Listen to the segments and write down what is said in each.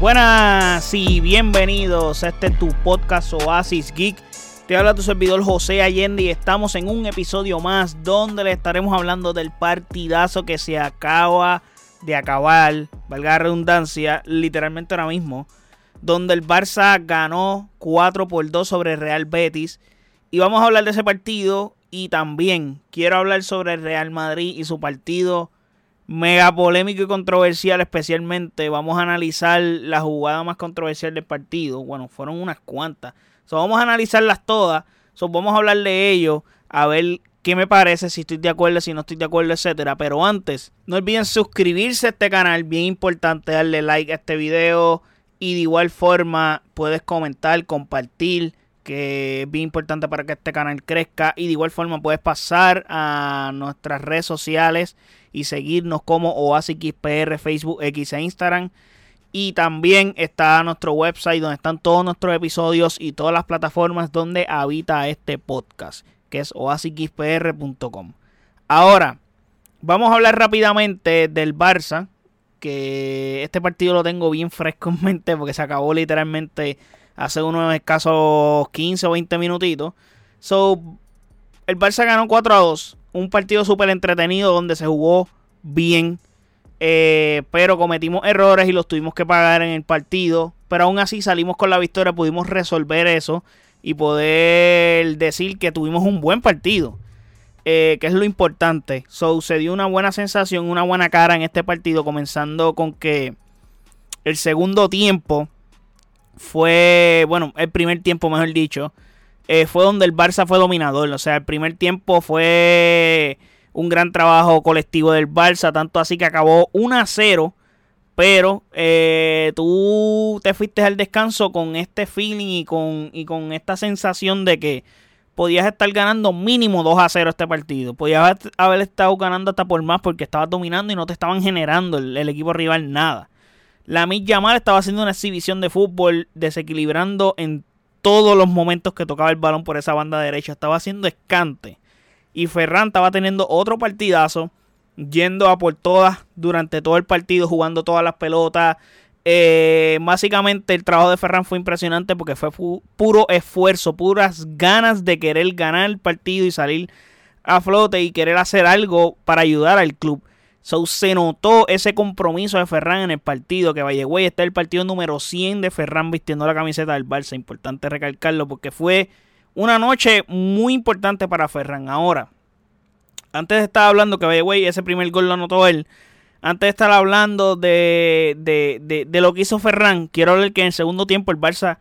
Buenas y bienvenidos a este tu podcast Oasis Geek. Te habla tu servidor José Allende y estamos en un episodio más donde le estaremos hablando del partidazo que se acaba de acabar, valga la redundancia, literalmente ahora mismo, donde el Barça ganó 4 por 2 sobre Real Betis. Y vamos a hablar de ese partido y también quiero hablar sobre el Real Madrid y su partido mega polémico y controversial, especialmente vamos a analizar la jugada más controversial del partido. Bueno, fueron unas cuantas. So, vamos a analizarlas todas. So, vamos a hablar de ello, a ver qué me parece, si estoy de acuerdo, si no estoy de acuerdo, etcétera. Pero antes, no olviden suscribirse a este canal, bien importante, darle like a este video y de igual forma puedes comentar, compartir que es bien importante para que este canal crezca. Y de igual forma puedes pasar a nuestras redes sociales y seguirnos como OASIXPR, Facebook, X e Instagram. Y también está nuestro website donde están todos nuestros episodios y todas las plataformas donde habita este podcast, que es oasixpr.com. Ahora, vamos a hablar rápidamente del Barça, que este partido lo tengo bien fresco en mente porque se acabó literalmente hace unos escasos 15 o 20 minutitos. So, el Barça ganó 4 a 2. Un partido súper entretenido donde se jugó bien. Eh, pero cometimos errores y los tuvimos que pagar en el partido. Pero aún así salimos con la victoria. Pudimos resolver eso. Y poder decir que tuvimos un buen partido. Eh, que es lo importante. So, se dio una buena sensación, una buena cara en este partido. Comenzando con que el segundo tiempo fue, bueno, el primer tiempo, mejor dicho, eh, fue donde el Barça fue dominador. O sea, el primer tiempo fue un gran trabajo colectivo del Barça, tanto así que acabó 1 a 0. Pero eh, tú te fuiste al descanso con este feeling y con, y con esta sensación de que podías estar ganando mínimo 2 a 0 este partido. Podías haber estado ganando hasta por más porque estabas dominando y no te estaban generando el, el equipo rival nada. La Yamal estaba haciendo una exhibición de fútbol, desequilibrando en todos los momentos que tocaba el balón por esa banda derecha. Estaba haciendo escante. Y Ferran estaba teniendo otro partidazo, yendo a por todas durante todo el partido, jugando todas las pelotas. Eh, básicamente el trabajo de Ferran fue impresionante porque fue puro esfuerzo, puras ganas de querer ganar el partido y salir a flote y querer hacer algo para ayudar al club. Se notó ese compromiso de Ferran en el partido, que Vallegüey está el partido número 100 de Ferran vistiendo la camiseta del Barça. Importante recalcarlo porque fue una noche muy importante para Ferran. Ahora, antes de estar hablando que Vallegüey ese primer gol lo anotó él, antes de estar hablando de, de, de, lo que hizo Ferran, quiero hablar que en el segundo tiempo el Barça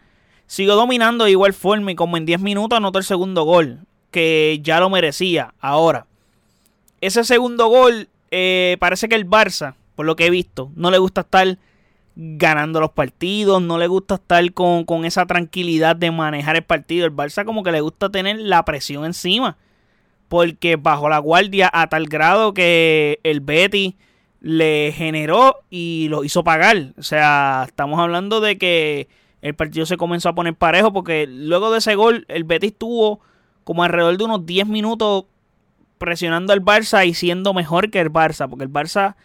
siguió dominando de igual forma y como en 10 minutos anotó el segundo gol, que ya lo merecía. Ahora, ese segundo gol eh, parece que el Barça, por lo que he visto, no le gusta estar ganando los partidos, no le gusta estar con, esa tranquilidad de manejar el partido. El Barça como que le gusta tener la presión encima. Porque bajo la guardia a tal grado que el Betty le generó y lo hizo pagar. O sea, estamos hablando de que el partido se comenzó a poner parejo porque luego de ese gol el Betis tuvo como alrededor de unos 10 minutos presionando al Barça y siendo mejor que el Barça, porque el Barça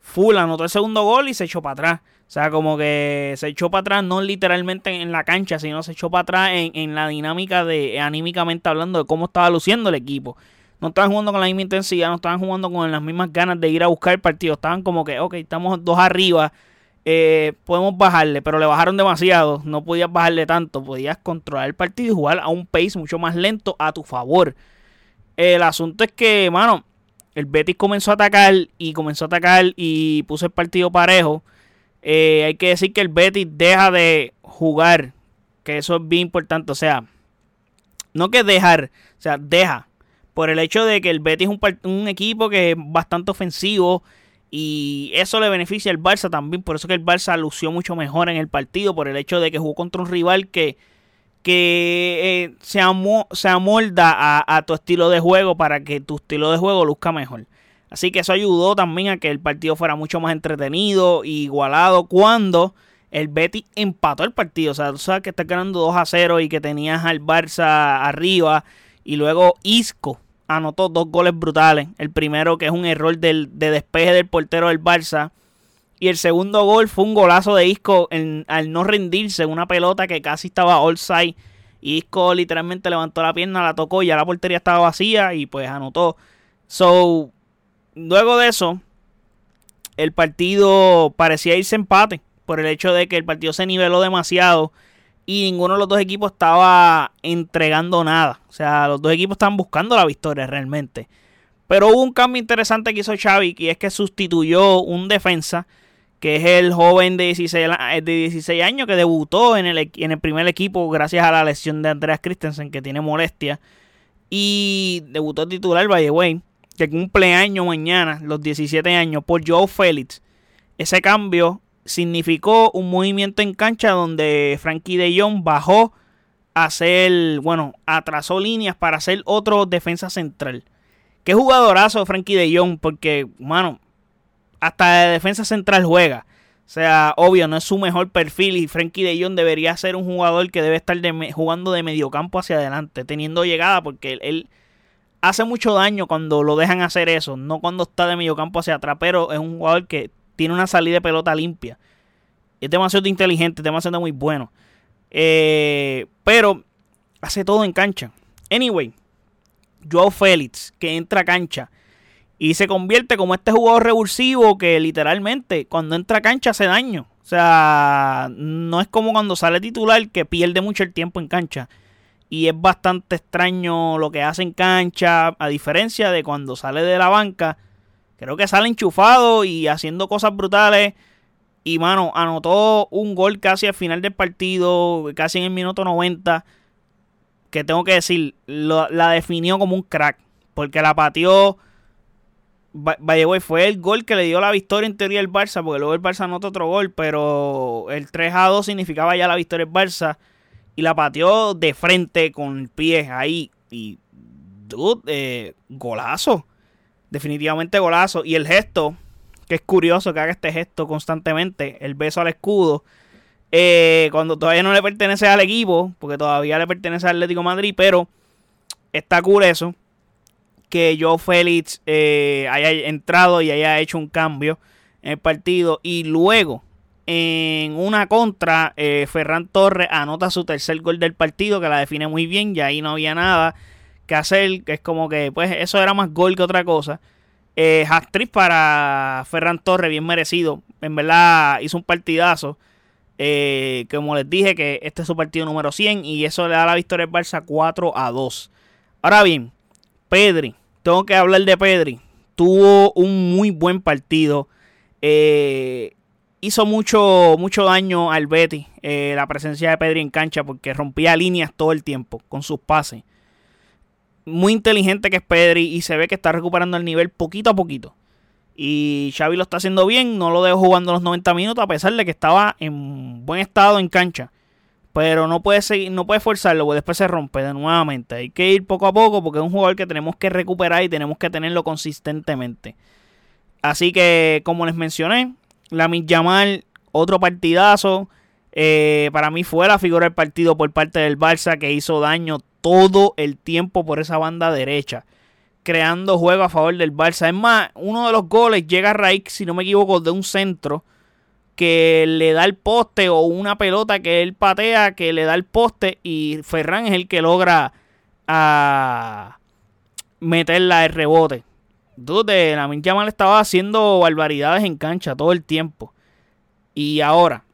full anotó el segundo gol y se echó para atrás. O sea, como que se echó para atrás, no literalmente en la cancha, sino se echó para atrás en, la dinámica de, anímicamente hablando, de cómo estaba luciendo el equipo. No estaban jugando con la misma intensidad, no estaban jugando con las mismas ganas de ir a buscar el partido. Estaban como que, ok, estamos dos arriba, eh, podemos bajarle, pero le bajaron demasiado. No podías bajarle tanto, podías controlar el partido y jugar a un pace mucho más lento a tu favor. El asunto es que, mano, el Betis comenzó a atacar y comenzó a atacar y puso el partido parejo. Eh, hay que decir que el Betis deja de jugar, que eso es bien importante. O sea, no que dejar, o sea, deja. Por el hecho de que el Betis es un, un equipo que es bastante ofensivo y eso le beneficia al Barça también. Por eso que el Barça lució mucho mejor en el partido, por el hecho de que jugó contra un rival que que eh, se, amolda a, tu estilo de juego para que tu estilo de juego luzca mejor. Así que eso ayudó también a que el partido fuera mucho más entretenido e igualado cuando el Betty empató el partido. O sea, tú sabes que estás ganando 2 a 0 y que tenías al Barça arriba. Y luego Isco anotó dos goles brutales. El primero que es un error del, de despeje del portero del Barça. Y el segundo gol fue un golazo de Isco al no rendirse, una pelota que casi estaba all side. Y Isco literalmente levantó la pierna, la tocó y ya la portería estaba vacía y pues anotó. So, luego de eso, el partido parecía irse empate por el hecho de que el partido se niveló demasiado y ninguno de los dos equipos estaba entregando nada. O sea, los dos equipos estaban buscando la victoria realmente. Pero hubo un cambio interesante que hizo Xavi, y es que sustituyó un defensa, que es el joven de 16, de 16 años que debutó en el, en el primer equipo gracias a la lesión de Andreas Christensen, que tiene molestia. Y debutó titular, by the way, que cumple año mañana, los 17 años, por Joe Félix. Ese cambio significó un movimiento en cancha donde Frankie de Jong bajó a hacer, bueno, atrasó líneas para hacer otro defensa central. Qué jugadorazo Frankie de Jong, porque, mano, hasta de defensa central juega. O sea, obvio, no es su mejor perfil y Frankie de Jong debería ser un jugador que debe estar jugando de mediocampo hacia adelante, teniendo llegada, porque él, hace mucho daño cuando lo dejan hacer eso, no cuando está de mediocampo hacia atrás, pero es un jugador que tiene una salida de pelota limpia. Es demasiado inteligente, demasiado muy bueno. Eh, pero hace todo en cancha. Anyway, Joao Félix, que entra a cancha y se convierte como este jugador revulsivo que literalmente cuando entra a cancha hace daño. O sea, no es como cuando sale titular que pierde mucho el tiempo en cancha. Y es bastante extraño lo que hace en cancha, a diferencia de cuando sale de la banca Creo que sale enchufado y haciendo cosas brutales. Y, mano, anotó un gol casi al final del partido, casi en el minuto 90. Que tengo que decir, la definió como un crack. Porque la pateó. Vaya, fue el gol que le dio la victoria en teoría al Barça. Porque luego el Barça anotó otro gol. Pero el 3 a 2 significaba ya la victoria del Barça. Y la pateó de frente con el pie ahí. Y, dude, eh, golazo definitivamente golazo. Y el gesto, que es curioso que haga este gesto constantemente, el beso al escudo, eh, cuando todavía no le pertenece al equipo, porque todavía le pertenece al Atlético Madrid, pero está curioso que Joe Félix eh, haya entrado y haya hecho un cambio en el partido. Y luego, en una contra, eh, Ferran Torres anota su tercer gol del partido, que la define muy bien, y ahí no había nada que hacer, que es como que, pues, eso era más gol que otra cosa. Eh, para Ferran Torres, bien merecido. En verdad hizo un partidazo. Eh, como les dije, que este es su partido número 100 y eso le da la victoria al Barça 4 a 2. Ahora bien, Pedri, tengo que hablar de Pedri. Tuvo un muy buen partido. Eh, hizo mucho, mucho daño al Betty eh, la presencia de Pedri en cancha porque rompía líneas todo el tiempo con sus pases muy inteligente que es Pedri y se ve que está recuperando el nivel poquito a poquito. Y Xavi lo está haciendo bien, no lo dejó jugando los 90 minutos a pesar de que estaba en buen estado en cancha. Pero no puede seguir, no puede forzarlo, porque después se rompe de nuevamente. Hay que ir poco a poco porque es un jugador que tenemos que recuperar y tenemos que tenerlo consistentemente. Así que, como les mencioné, la Yamal, otro partidazo. Eh, para mí fue la figura del partido por parte del Barça que hizo daño todo el tiempo por esa banda derecha, creando juego a favor del Barça. Es más, uno de los goles llega a raíz, si no me equivoco, de un centro que le da el poste o una pelota que él patea que le da el poste y Ferran es el que logra a meterla el rebote. Dude, la le estaba haciendo barbaridades en cancha todo el tiempo. Y ahora,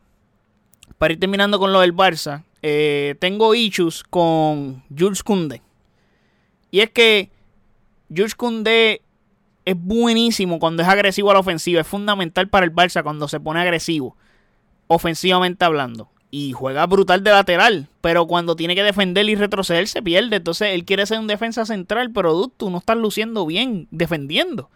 para ir terminando con lo del Barça, eh, tengo issues con Jules Koundé. Y es que Jules Koundé es buenísimo cuando es agresivo a la ofensiva. Es fundamental para el Barça cuando se pone agresivo, ofensivamente hablando. Y juega brutal de lateral. Pero cuando tiene que defender y retroceder se pierde. Entonces él quiere ser un defensa central, pero tú no estás luciendo bien defendiendo.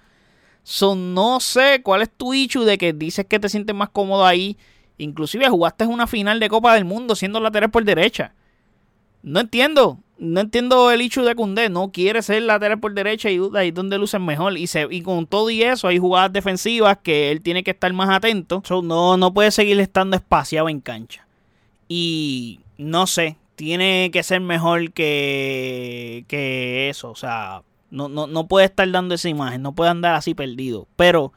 So, no sé cuál es tu issue de que dices que te sientes más cómodo ahí Inclusive jugaste una final de Copa del Mundo siendo lateral por derecha. No entiendo. No entiendo el hecho de Cundé. No quiere ser lateral por derecha y ahí donde lucen mejor. Y, se, con todo y eso hay jugadas defensivas que él tiene que estar más atento. no, no puede seguir estando espaciado en cancha. Y no sé. Tiene que ser mejor que, que eso. O sea, no, no, no puede estar dando esa imagen. No puede andar así perdido. Pero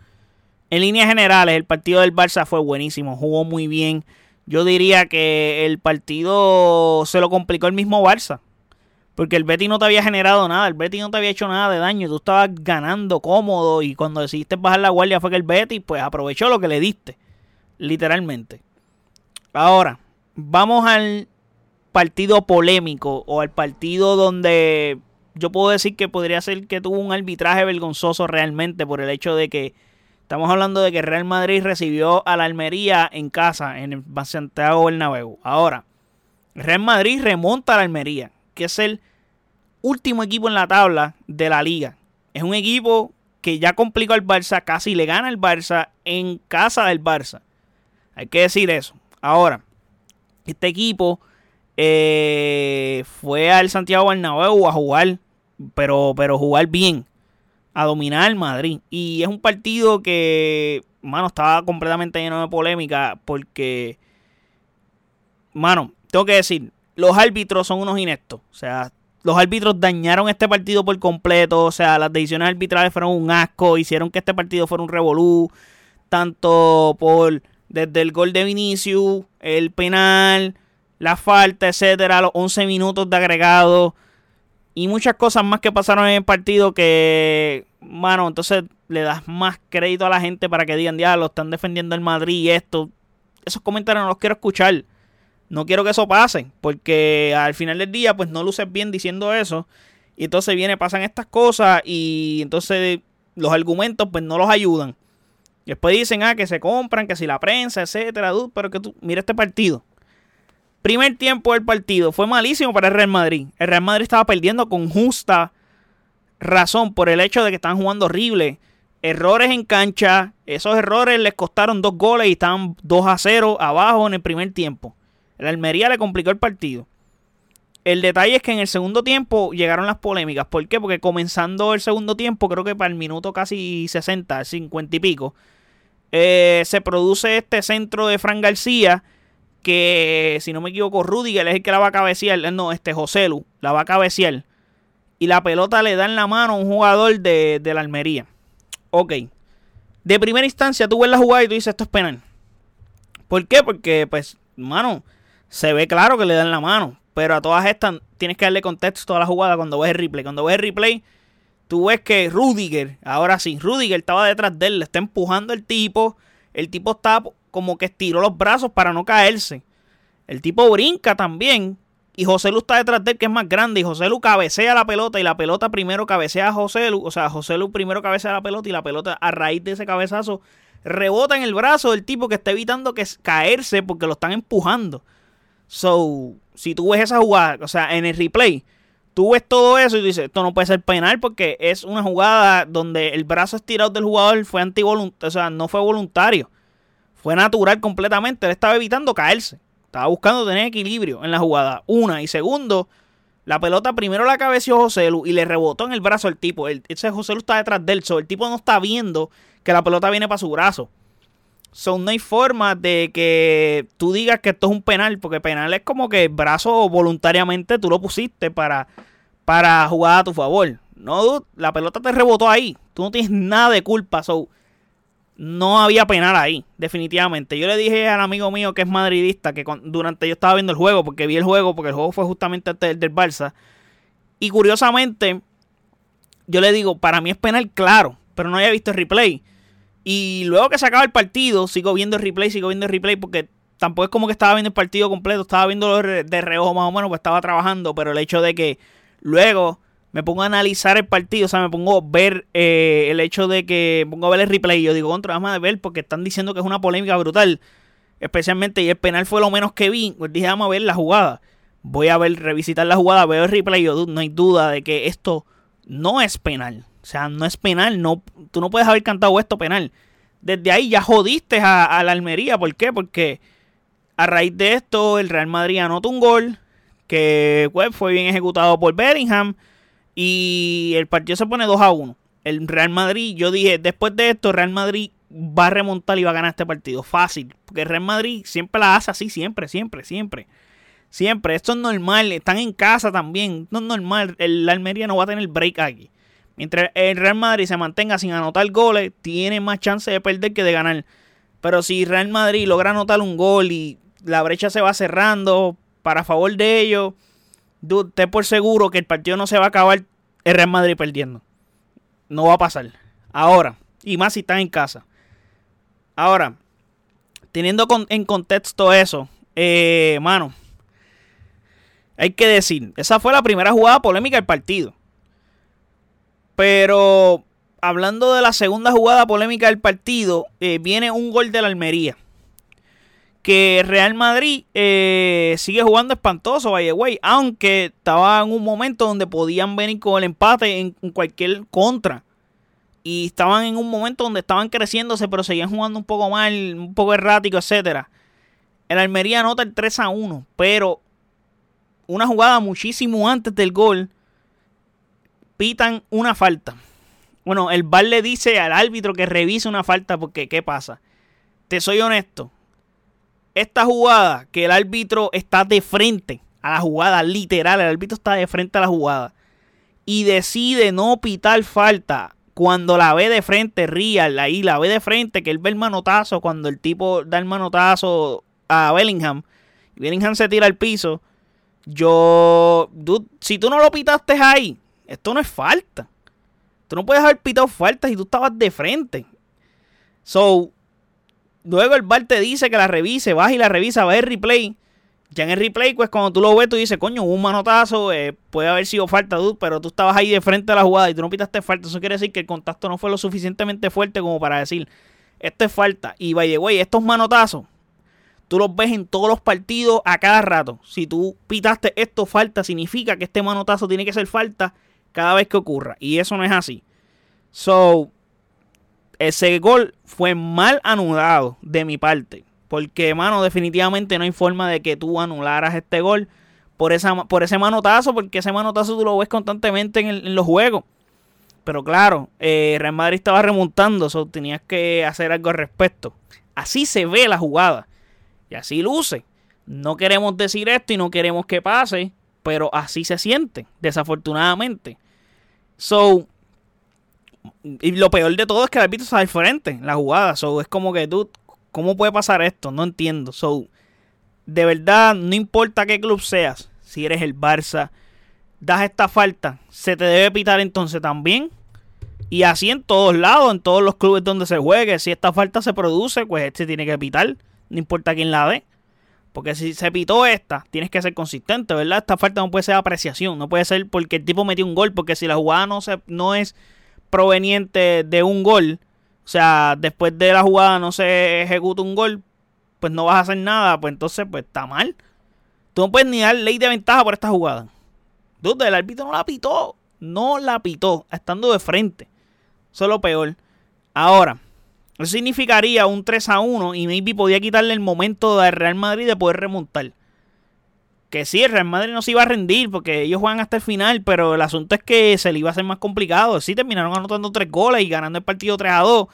en líneas generales, el partido del Barça fue buenísimo, jugó muy bien. Yo diría que el partido se lo complicó el mismo Barça. Porque el Betty no te había generado nada, el Betty no te había hecho nada de daño, tú estabas ganando cómodo y cuando decidiste bajar la guardia fue que el Betty pues aprovechó lo que le diste, literalmente. Ahora, vamos al partido polémico o al partido donde yo puedo decir que podría ser que tuvo un arbitraje vergonzoso realmente por el hecho de que estamos hablando de que Real Madrid recibió a la Almería en casa en el Santiago Bernabéu. Ahora, Real Madrid remonta a la Almería, que es el último equipo en la tabla de la liga. Es un equipo que ya complicó al Barça, casi le gana al Barça en casa del Barça. Hay que decir eso. Ahora, este equipo eh, fue al Santiago Bernabéu a jugar, pero, pero jugar bien, a dominar Madrid. Y es un partido que, mano, estaba completamente lleno de polémica porque, mano, tengo que decir, los árbitros son unos ineptos. O sea, los árbitros dañaron este partido por completo. O sea, las decisiones arbitrales fueron un asco. Hicieron que este partido fuera un revolú. Tanto por desde el gol de Vinicius, el penal, la falta, etcétera, los 11 minutos de agregado. Y muchas cosas más que pasaron en el partido que, mano, entonces le das más crédito a la gente para que digan, lo están defendiendo el Madrid y esto. Esos comentarios no los quiero escuchar. No quiero que eso pase, porque al final del día, pues no luces bien diciendo eso. Y entonces viene, pasan estas cosas y entonces los argumentos, pues no los ayudan. Después dicen, ah, que se compran, que si la prensa, etcétera, pero que tú, mira este partido. Primer tiempo del partido fue malísimo para el Real Madrid. El Real Madrid estaba perdiendo con justa razón por el hecho de que estaban jugando horrible. Errores en cancha, esos errores les costaron dos goles y estaban 2 a 0 abajo en el primer tiempo. El Almería le complicó el partido. El detalle es que en el segundo tiempo llegaron las polémicas. ¿Por qué? Porque comenzando el segundo tiempo, creo que para el minuto casi 60, 50 y pico, eh, se produce este centro de Fran García. Que si no me equivoco, Rudiger es el que la va a cabecear. No, este José Lu la va a cabecear. Y la pelota le da en la mano a un jugador de, de la Almería. Ok. De primera instancia, tú ves la jugada y tú dices esto es penal. ¿Por qué? Porque, pues, mano, se ve claro que le dan la mano. Pero a todas estas tienes que darle contexto a la jugada cuando ves el replay. Cuando ves el replay, tú ves que Rudiger, ahora sí, Rudiger estaba detrás de él, le está empujando el tipo. El tipo está como que estiró los brazos para no caerse. El tipo brinca también. Y José Lu está detrás de él, que es más grande. Y José Lu cabecea la pelota. Y la pelota primero cabecea a José Lu. O sea, José Lu primero cabecea la pelota. Y la pelota, a raíz de ese cabezazo, rebota en el brazo del tipo que está evitando que caerse porque lo están empujando. So, si tú ves esa jugada, o sea, en el replay, tú ves todo eso y dices, esto no puede ser penal porque es una jugada donde el brazo estirado del jugador fue antivoluntario, o sea, no fue voluntario. Fue natural completamente. Él estaba evitando caerse. Estaba buscando tener equilibrio en la jugada. Una. Y segundo, la pelota primero la cabeció José Lu y le rebotó en el brazo al tipo. El, ese José Lu está detrás de él. So, el tipo no está viendo que la pelota viene para su brazo. So, no hay forma de que tú digas que esto es un penal, porque penal es como que el brazo voluntariamente tú lo pusiste para, para jugar a tu favor. No, la pelota te rebotó ahí. Tú no tienes nada de culpa. So, no había penal ahí, definitivamente. Yo le dije al amigo mío que es madridista que durante yo estaba viendo el juego, porque vi el juego, porque el juego fue justamente antes del, del Barça. Y curiosamente, yo le digo, para mí es penal claro, pero no había visto el replay. Y luego que se acaba el partido, sigo viendo el replay, sigo viendo el replay porque tampoco es como que estaba viendo el partido completo, estaba viendo de reojo más o menos, pues estaba trabajando, pero el hecho de que luego me pongo a analizar el partido, o sea, me pongo a ver eh, el hecho de que pongo a ver el replay y yo digo, contra, vamos a ver porque están diciendo que es una polémica brutal, especialmente y el penal fue lo menos que vi, pues dije, vamos a ver la jugada. Voy a ver, revisitar la jugada, veo el replay y yo, no hay duda de que esto no es penal. O sea, no es penal, no, tú no puedes haber cantado esto penal. Desde ahí ya jodiste a, la Almería. ¿Por qué? Porque a raíz de esto el Real Madrid anotó un gol que pues, fue bien ejecutado por Bellingham y el partido se pone 2 a 1. El Real Madrid, yo dije, después de esto, Real Madrid va a remontar y va a ganar este partido. Fácil. Porque el Real Madrid siempre la hace así, siempre, siempre, siempre. Siempre. Esto es normal. Están en casa también. No es normal. El Almería no va a tener break aquí. Mientras el Real Madrid se mantenga sin anotar goles, tiene más chance de perder que de ganar. Pero si Real Madrid logra anotar un gol y la brecha se va cerrando para favor de ellos, usted por seguro que el partido no se va a acabar el Real Madrid perdiendo. No va a pasar. Ahora, y más si están en casa. Ahora, teniendo en contexto eso, eh, mano, hay que decir, esa fue la primera jugada polémica del partido. Pero hablando de la segunda jugada polémica del partido, eh, viene un gol de la Almería. Que Real Madrid eh, sigue jugando espantoso, vaya güey. Aunque estaba en un momento donde podían venir con el empate en, cualquier contra. Y estaban en un momento donde estaban creciéndose, pero seguían jugando un poco mal, un poco errático, etc. El Almería anota el 3 a 1. Pero una jugada muchísimo antes del gol pitan una falta. Bueno, el VAR le dice al árbitro que revise una falta porque ¿qué pasa? Te soy honesto. Esta jugada que el árbitro está de frente a la jugada, literal, el árbitro está de frente a la jugada y decide no pitar falta cuando la ve de frente, Real, ahí la ve de frente, que él ve el manotazo, cuando el tipo da el manotazo a Bellingham, y Bellingham se tira al piso, yo, si tú no lo pitaste ahí, esto no es falta. Tú no puedes haber pitado faltas y tú estabas de frente. So, luego el bar te dice que la revise, vas y la revisa, va el replay. Ya en el replay, pues cuando tú lo ves, tú dices, coño, un manotazo, eh, puede haber sido falta, dude, pero tú estabas ahí de frente a la jugada y tú no pitaste falta. Eso quiere decir que el contacto no fue lo suficientemente fuerte como para decir, esto es falta. Y vaya, güey, estos manotazos, tú los ves en todos los partidos a cada rato. Si tú pitaste esto falta, significa que este manotazo tiene que ser falta cada vez que ocurra. Y eso no es así. So, ese gol fue mal anulado de mi parte. Porque, mano, definitivamente no hay forma de que tú anularas este gol por, esa, por ese manotazo. Porque ese manotazo tú lo ves constantemente en, los juegos. Pero claro, eh, Real Madrid estaba remontando. So, tenías que hacer algo al respecto. Así se ve la jugada. Y así luce. No queremos decir esto y no queremos que pase. Pero así se siente, desafortunadamente. So, y lo peor de todo es que el árbitro está diferente en la jugada. So, es como que tú, ¿cómo puede pasar esto? No entiendo. So, de verdad, no importa qué club seas, si eres el Barça, das esta falta, se te debe pitar entonces también. Y así en todos lados, en todos los clubes donde se juegue. Si esta falta se produce, pues este tiene que pitar. No importa quién la dé. Porque si se pitó esta, tienes que ser consistente, ¿verdad? Esta falta no puede ser apreciación, no puede ser porque el tipo metió un gol, porque si la jugada no, se, no es proveniente de un gol, o sea, después de la jugada no se ejecuta un gol, pues no vas a hacer nada, pues entonces pues está mal. Tú no puedes ni dar ley de ventaja por esta jugada. Dude, el árbitro no la pitó, no la pitó, estando de frente. Eso es lo peor. Ahora, eso significaría un 3 a 1 y maybe podía quitarle el momento al Real Madrid de poder remontar. Que sí, el Real Madrid no se iba a rendir porque ellos juegan hasta el final, pero el asunto es que se le iba a hacer más complicado. Sí, terminaron anotando 3 goles y ganando el partido 3 a 2.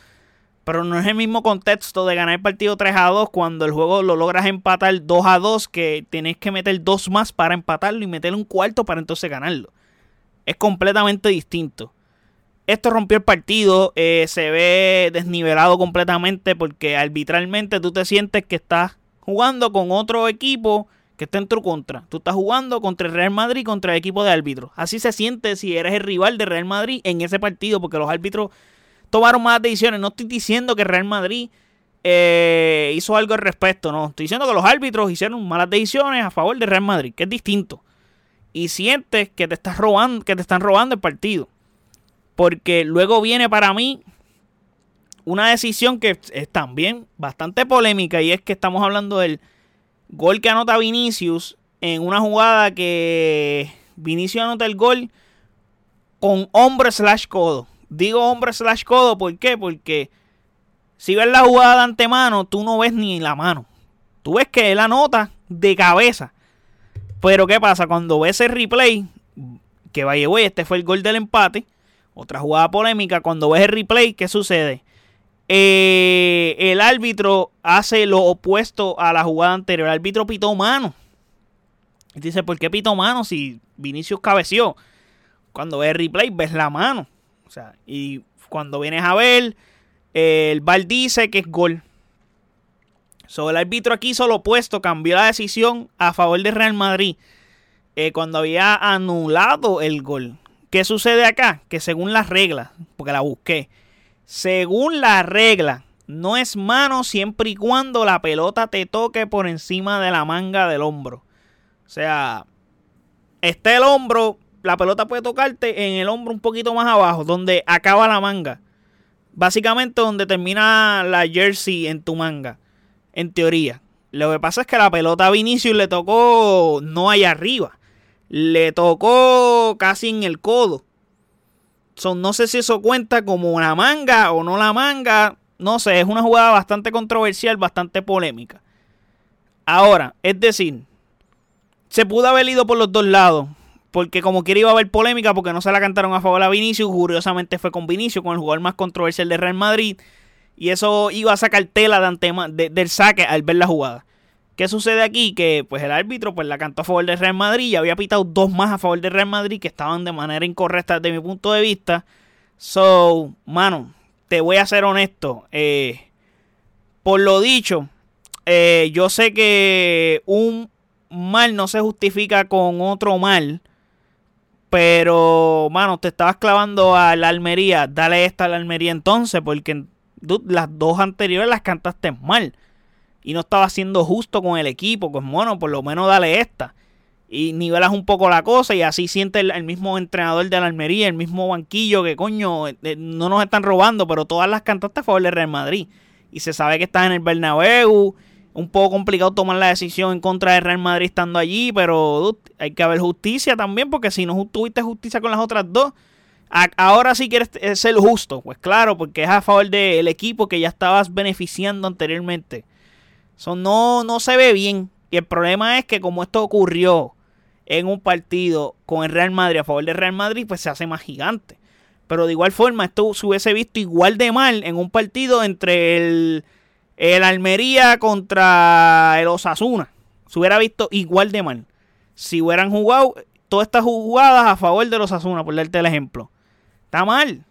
Pero no es el mismo contexto de ganar el partido 3 a 2 cuando el juego lo logras empatar 2 a 2, que tienes que meter dos más para empatarlo y meter un cuarto para entonces ganarlo. Es completamente distinto. Esto rompió el partido, eh, se ve desnivelado completamente porque arbitralmente tú te sientes que estás jugando con otro equipo que está en tu contra. Tú estás jugando contra el Real Madrid contra el equipo de árbitros. Así se siente si eres el rival de Real Madrid en ese partido porque los árbitros tomaron malas decisiones. No estoy diciendo que Real Madrid eh, hizo algo al respecto, no. Estoy diciendo que los árbitros hicieron malas decisiones a favor de Real Madrid, que es distinto. Y sientes que te estás robando, que te están robando el partido. Porque luego viene para mí una decisión que es también bastante polémica y es que estamos hablando del gol que anota Vinicius en una jugada que Vinicius anota el gol con hombre slash codo. Digo hombre slash codo, ¿por qué? Porque si ves la jugada de antemano, tú no ves ni la mano. Tú ves que él anota de cabeza. Pero ¿qué pasa? Cuando ves el replay, que vaya, güey, este fue el gol del empate. Otra jugada polémica, cuando ves el replay, ¿qué sucede? Eh, el árbitro hace lo opuesto a la jugada anterior. El árbitro pitó mano. Dice, ¿por qué pitó mano si Vinicius cabeció? Cuando ves replay, ves la mano. sea, y cuando vienes a ver, el VAR dice que es gol. Sobre el árbitro aquí hizo lo opuesto, cambió la decisión a favor de Real Madrid eh, cuando había anulado el gol. ¿Qué sucede acá? Que según las reglas, porque la busqué, según la regla, no es mano siempre y cuando la pelota te toque por encima de la manga del hombro. O sea, está el hombro, la pelota puede tocarte en el hombro un poquito más abajo, donde acaba la manga. Básicamente donde termina la jersey en tu manga, en teoría. Lo que pasa es que la pelota a Vinicius le tocó no allá arriba. Le tocó casi en el codo. No sé si eso cuenta como una manga o no la manga. No sé, es una jugada bastante controversial, bastante polémica. Ahora, es decir, se pudo haber ido por los dos lados. Porque como quiera iba a haber polémica porque no se la cantaron a favor a Vinicius. Curiosamente fue con Vinicius, con el jugador más controversial de Real Madrid. Y eso iba a sacar tela de del saque al ver la jugada. ¿Qué sucede aquí? Que pues el árbitro pues la cantó a favor del Real Madrid y había pitado dos más a favor del Real Madrid que estaban de manera incorrecta desde mi punto de vista. So, mano, te voy a ser honesto. Eh, por lo dicho, eh, yo sé que un mal no se justifica con otro mal. Pero, mano, te estabas clavando a la Almería. Dale esta a la Almería entonces, porque las dos anteriores las cantaste mal. Y no estaba siendo justo con el equipo. Pues, bueno, por lo menos dale esta y nivelas un poco la cosa y así siente el, mismo entrenador de la Almería, el mismo banquillo que coño, eh, eh, no nos están robando, pero todas las cantaste a favor del Real Madrid. Y se sabe que estás en el Bernabéu, un poco complicado tomar la decisión en contra del Real Madrid estando allí, pero hay que haber justicia también, porque si no tuviste justicia con las otras dos, ahora sí quieres eh, ser justo, pues claro, porque es a favor del equipo que ya estabas beneficiando anteriormente. Eso no, no se ve bien. Y el problema es que como esto ocurrió en un partido con el Real Madrid a favor del Real Madrid, pues se hace más gigante. Pero de igual forma, esto se hubiese visto igual de mal en un partido entre el, el Almería contra el Osasuna. Se hubiera visto igual de mal. Si hubieran jugado todas estas jugadas a favor de los Osasuna, por darte el ejemplo. Está mal.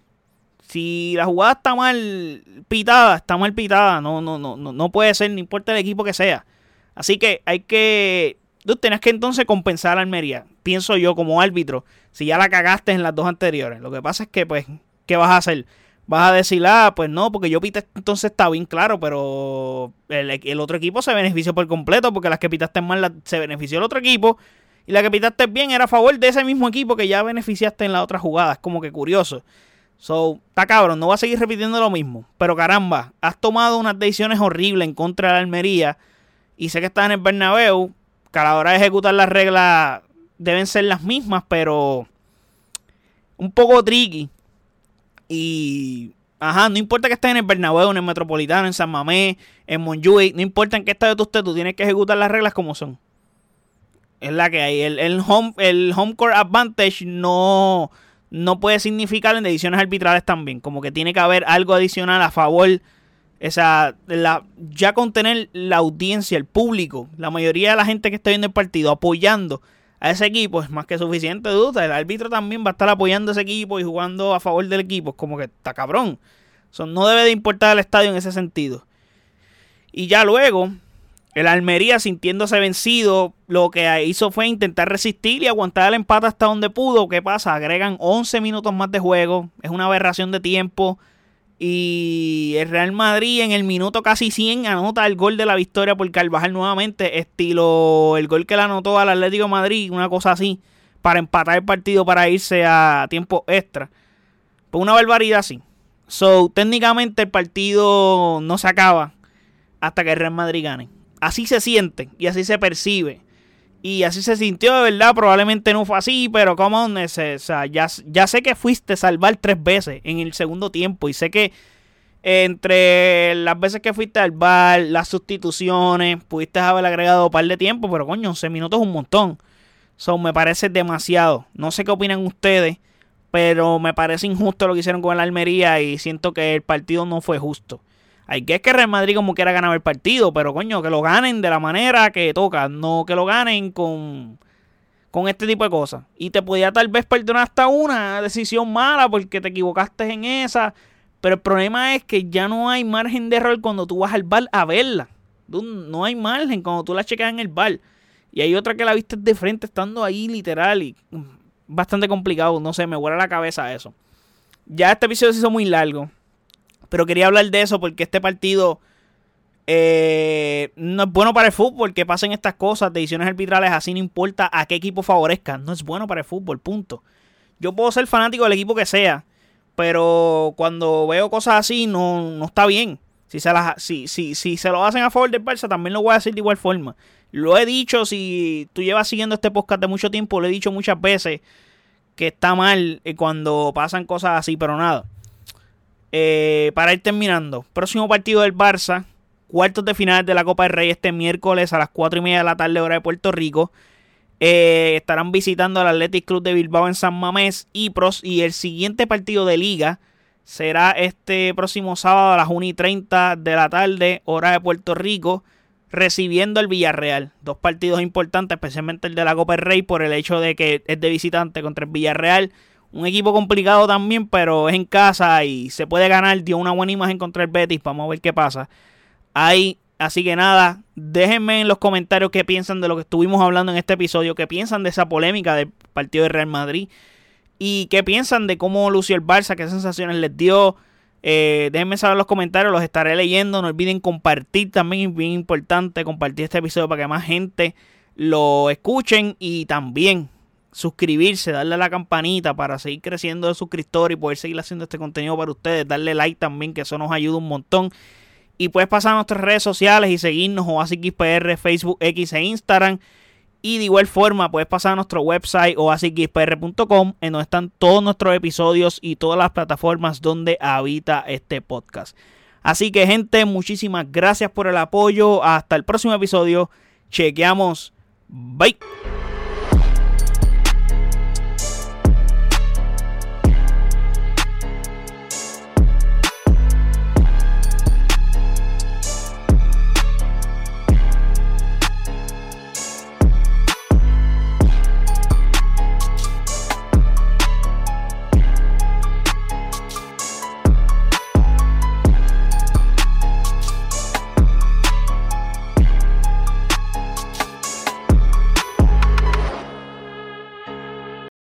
Si la jugada está mal pitada, está mal pitada. No, no, no, no, puede ser, no importa el equipo que sea. Así que hay que tú tienes que entonces compensar a Almería. Pienso yo como árbitro, si ya la cagaste en las dos anteriores. Lo que pasa es que, pues, ¿qué vas a hacer? Vas a decir, ah, pues no, porque yo pité entonces está bien claro, pero el, otro equipo se benefició por completo, porque las que pitaste mal se benefició el otro equipo, y la que pitaste bien era a favor de ese mismo equipo que ya beneficiaste en la otra jugada. Es como que curioso. So, está cabrón, no va a seguir repitiendo lo mismo. Pero caramba, has tomado unas decisiones horribles en contra de la Almería. Y sé que estás en el Bernabéu, que a la hora de ejecutar las reglas deben ser las mismas, pero un poco tricky. Y, ajá, no importa que estés en el Bernabéu, en el Metropolitano, en San Mamés, en Montjuic, no importa en qué estadio tú estés, tú tienes que ejecutar las reglas como son. Es la que hay. El, home, el home court advantage no, no puede significar en decisiones arbitrales también. Como que tiene que haber algo adicional a favor esa, la, ya con tener la audiencia, el público, la mayoría de la gente que está viendo el partido apoyando a ese equipo es más que suficiente duda. El árbitro también va a estar apoyando a ese equipo y jugando a favor del equipo. Es como que está cabrón. Eso no debe de importar el estadio en ese sentido. Y ya luego, el Almería sintiéndose vencido, lo que hizo fue intentar resistir y aguantar el empate hasta donde pudo. ¿Qué pasa? Agregan 11 minutos más de juego. Es una aberración de tiempo. Y el Real Madrid en el minuto casi 100 anota el gol de la victoria por Carvajal nuevamente, estilo el gol que le anotó al Atlético Madrid, una cosa así, para empatar el partido para irse a tiempo extra. Pues una barbaridad así. So, técnicamente el partido no se acaba hasta que el Real Madrid gane. Así se siente y así se percibe. Y así se sintió de verdad. Probablemente no fue así, pero como o sea, ya, ya sé que fuiste salvar tres veces en el segundo tiempo. Y sé que entre las veces que fuiste al bar, las sustituciones, pudiste haber agregado un par de tiempo, pero coño, 11 minutos es un montón. Son me parece demasiado. No sé qué opinan ustedes, pero me parece injusto lo que hicieron con la Almería y siento que el partido no fue justo. Hay que es que Real Madrid como quiera ganar el partido, pero coño, que lo ganen de la manera que toca, no que lo ganen con con este tipo de cosas. Y te podía tal vez perdonar hasta una decisión mala porque te equivocaste en esa. Pero el problema es que ya no hay margen de error cuando tú vas al bar a verla. No hay margen cuando tú la checas en el bar. Y hay otra que la viste de frente estando ahí literal y mm, bastante complicado. No sé, me vuela la cabeza eso. Ya este episodio se hizo muy largo. Pero quería hablar de eso porque este partido eh, no es bueno para el fútbol que pasen estas cosas, decisiones arbitrales así, no importa a qué equipo favorezca. No es bueno para el fútbol, punto. Yo puedo ser fanático del equipo que sea, pero cuando veo cosas así no, no está bien. Si se, las, si, si, si se lo hacen a favor del Barça, también lo voy a decir de igual forma. Lo he dicho, si tú llevas siguiendo este podcast de mucho tiempo, lo he dicho muchas veces que está mal eh, cuando pasan cosas así, pero nada. Eh, para ir terminando, próximo partido del Barça, cuartos de final de la Copa del Rey este miércoles a las 4 y media de la tarde, hora de Puerto Rico. Eh, estarán visitando al Athletic Club de Bilbao en San Mamés y, pros, y el siguiente partido de liga será este próximo sábado a las 1 y 30 de la tarde, hora de Puerto Rico recibiendo el Villarreal. Dos partidos importantes, especialmente el de la Copa del Rey, por el hecho de que es de visitante contra el Villarreal. Un equipo complicado también, pero es en casa y se puede ganar. Dio una buena imagen contra el Betis. Vamos a ver qué pasa. Ahí, así que nada, déjenme en los comentarios qué piensan de lo que estuvimos hablando en este episodio, qué piensan de esa polémica del partido de Real Madrid y qué piensan de cómo lució el Barça, qué sensaciones les dio. Eh, déjenme saber en los comentarios, los estaré leyendo. No olviden compartir también, es bien importante compartir este episodio para que más gente lo escuchen y también suscribirse, darle a la campanita para seguir creciendo de suscriptores y poder seguir haciendo este contenido para ustedes. Darle like también, que eso nos ayuda un montón. Y puedes pasar a nuestras redes sociales y seguirnos o PR, Facebook, X e Instagram. Y de igual forma, puedes pasar a nuestro website o asixpr.com, en donde están todos nuestros episodios y todas las plataformas donde habita este podcast. Así que, gente, muchísimas gracias por el apoyo. Hasta el próximo episodio. Chequeamos. Bye.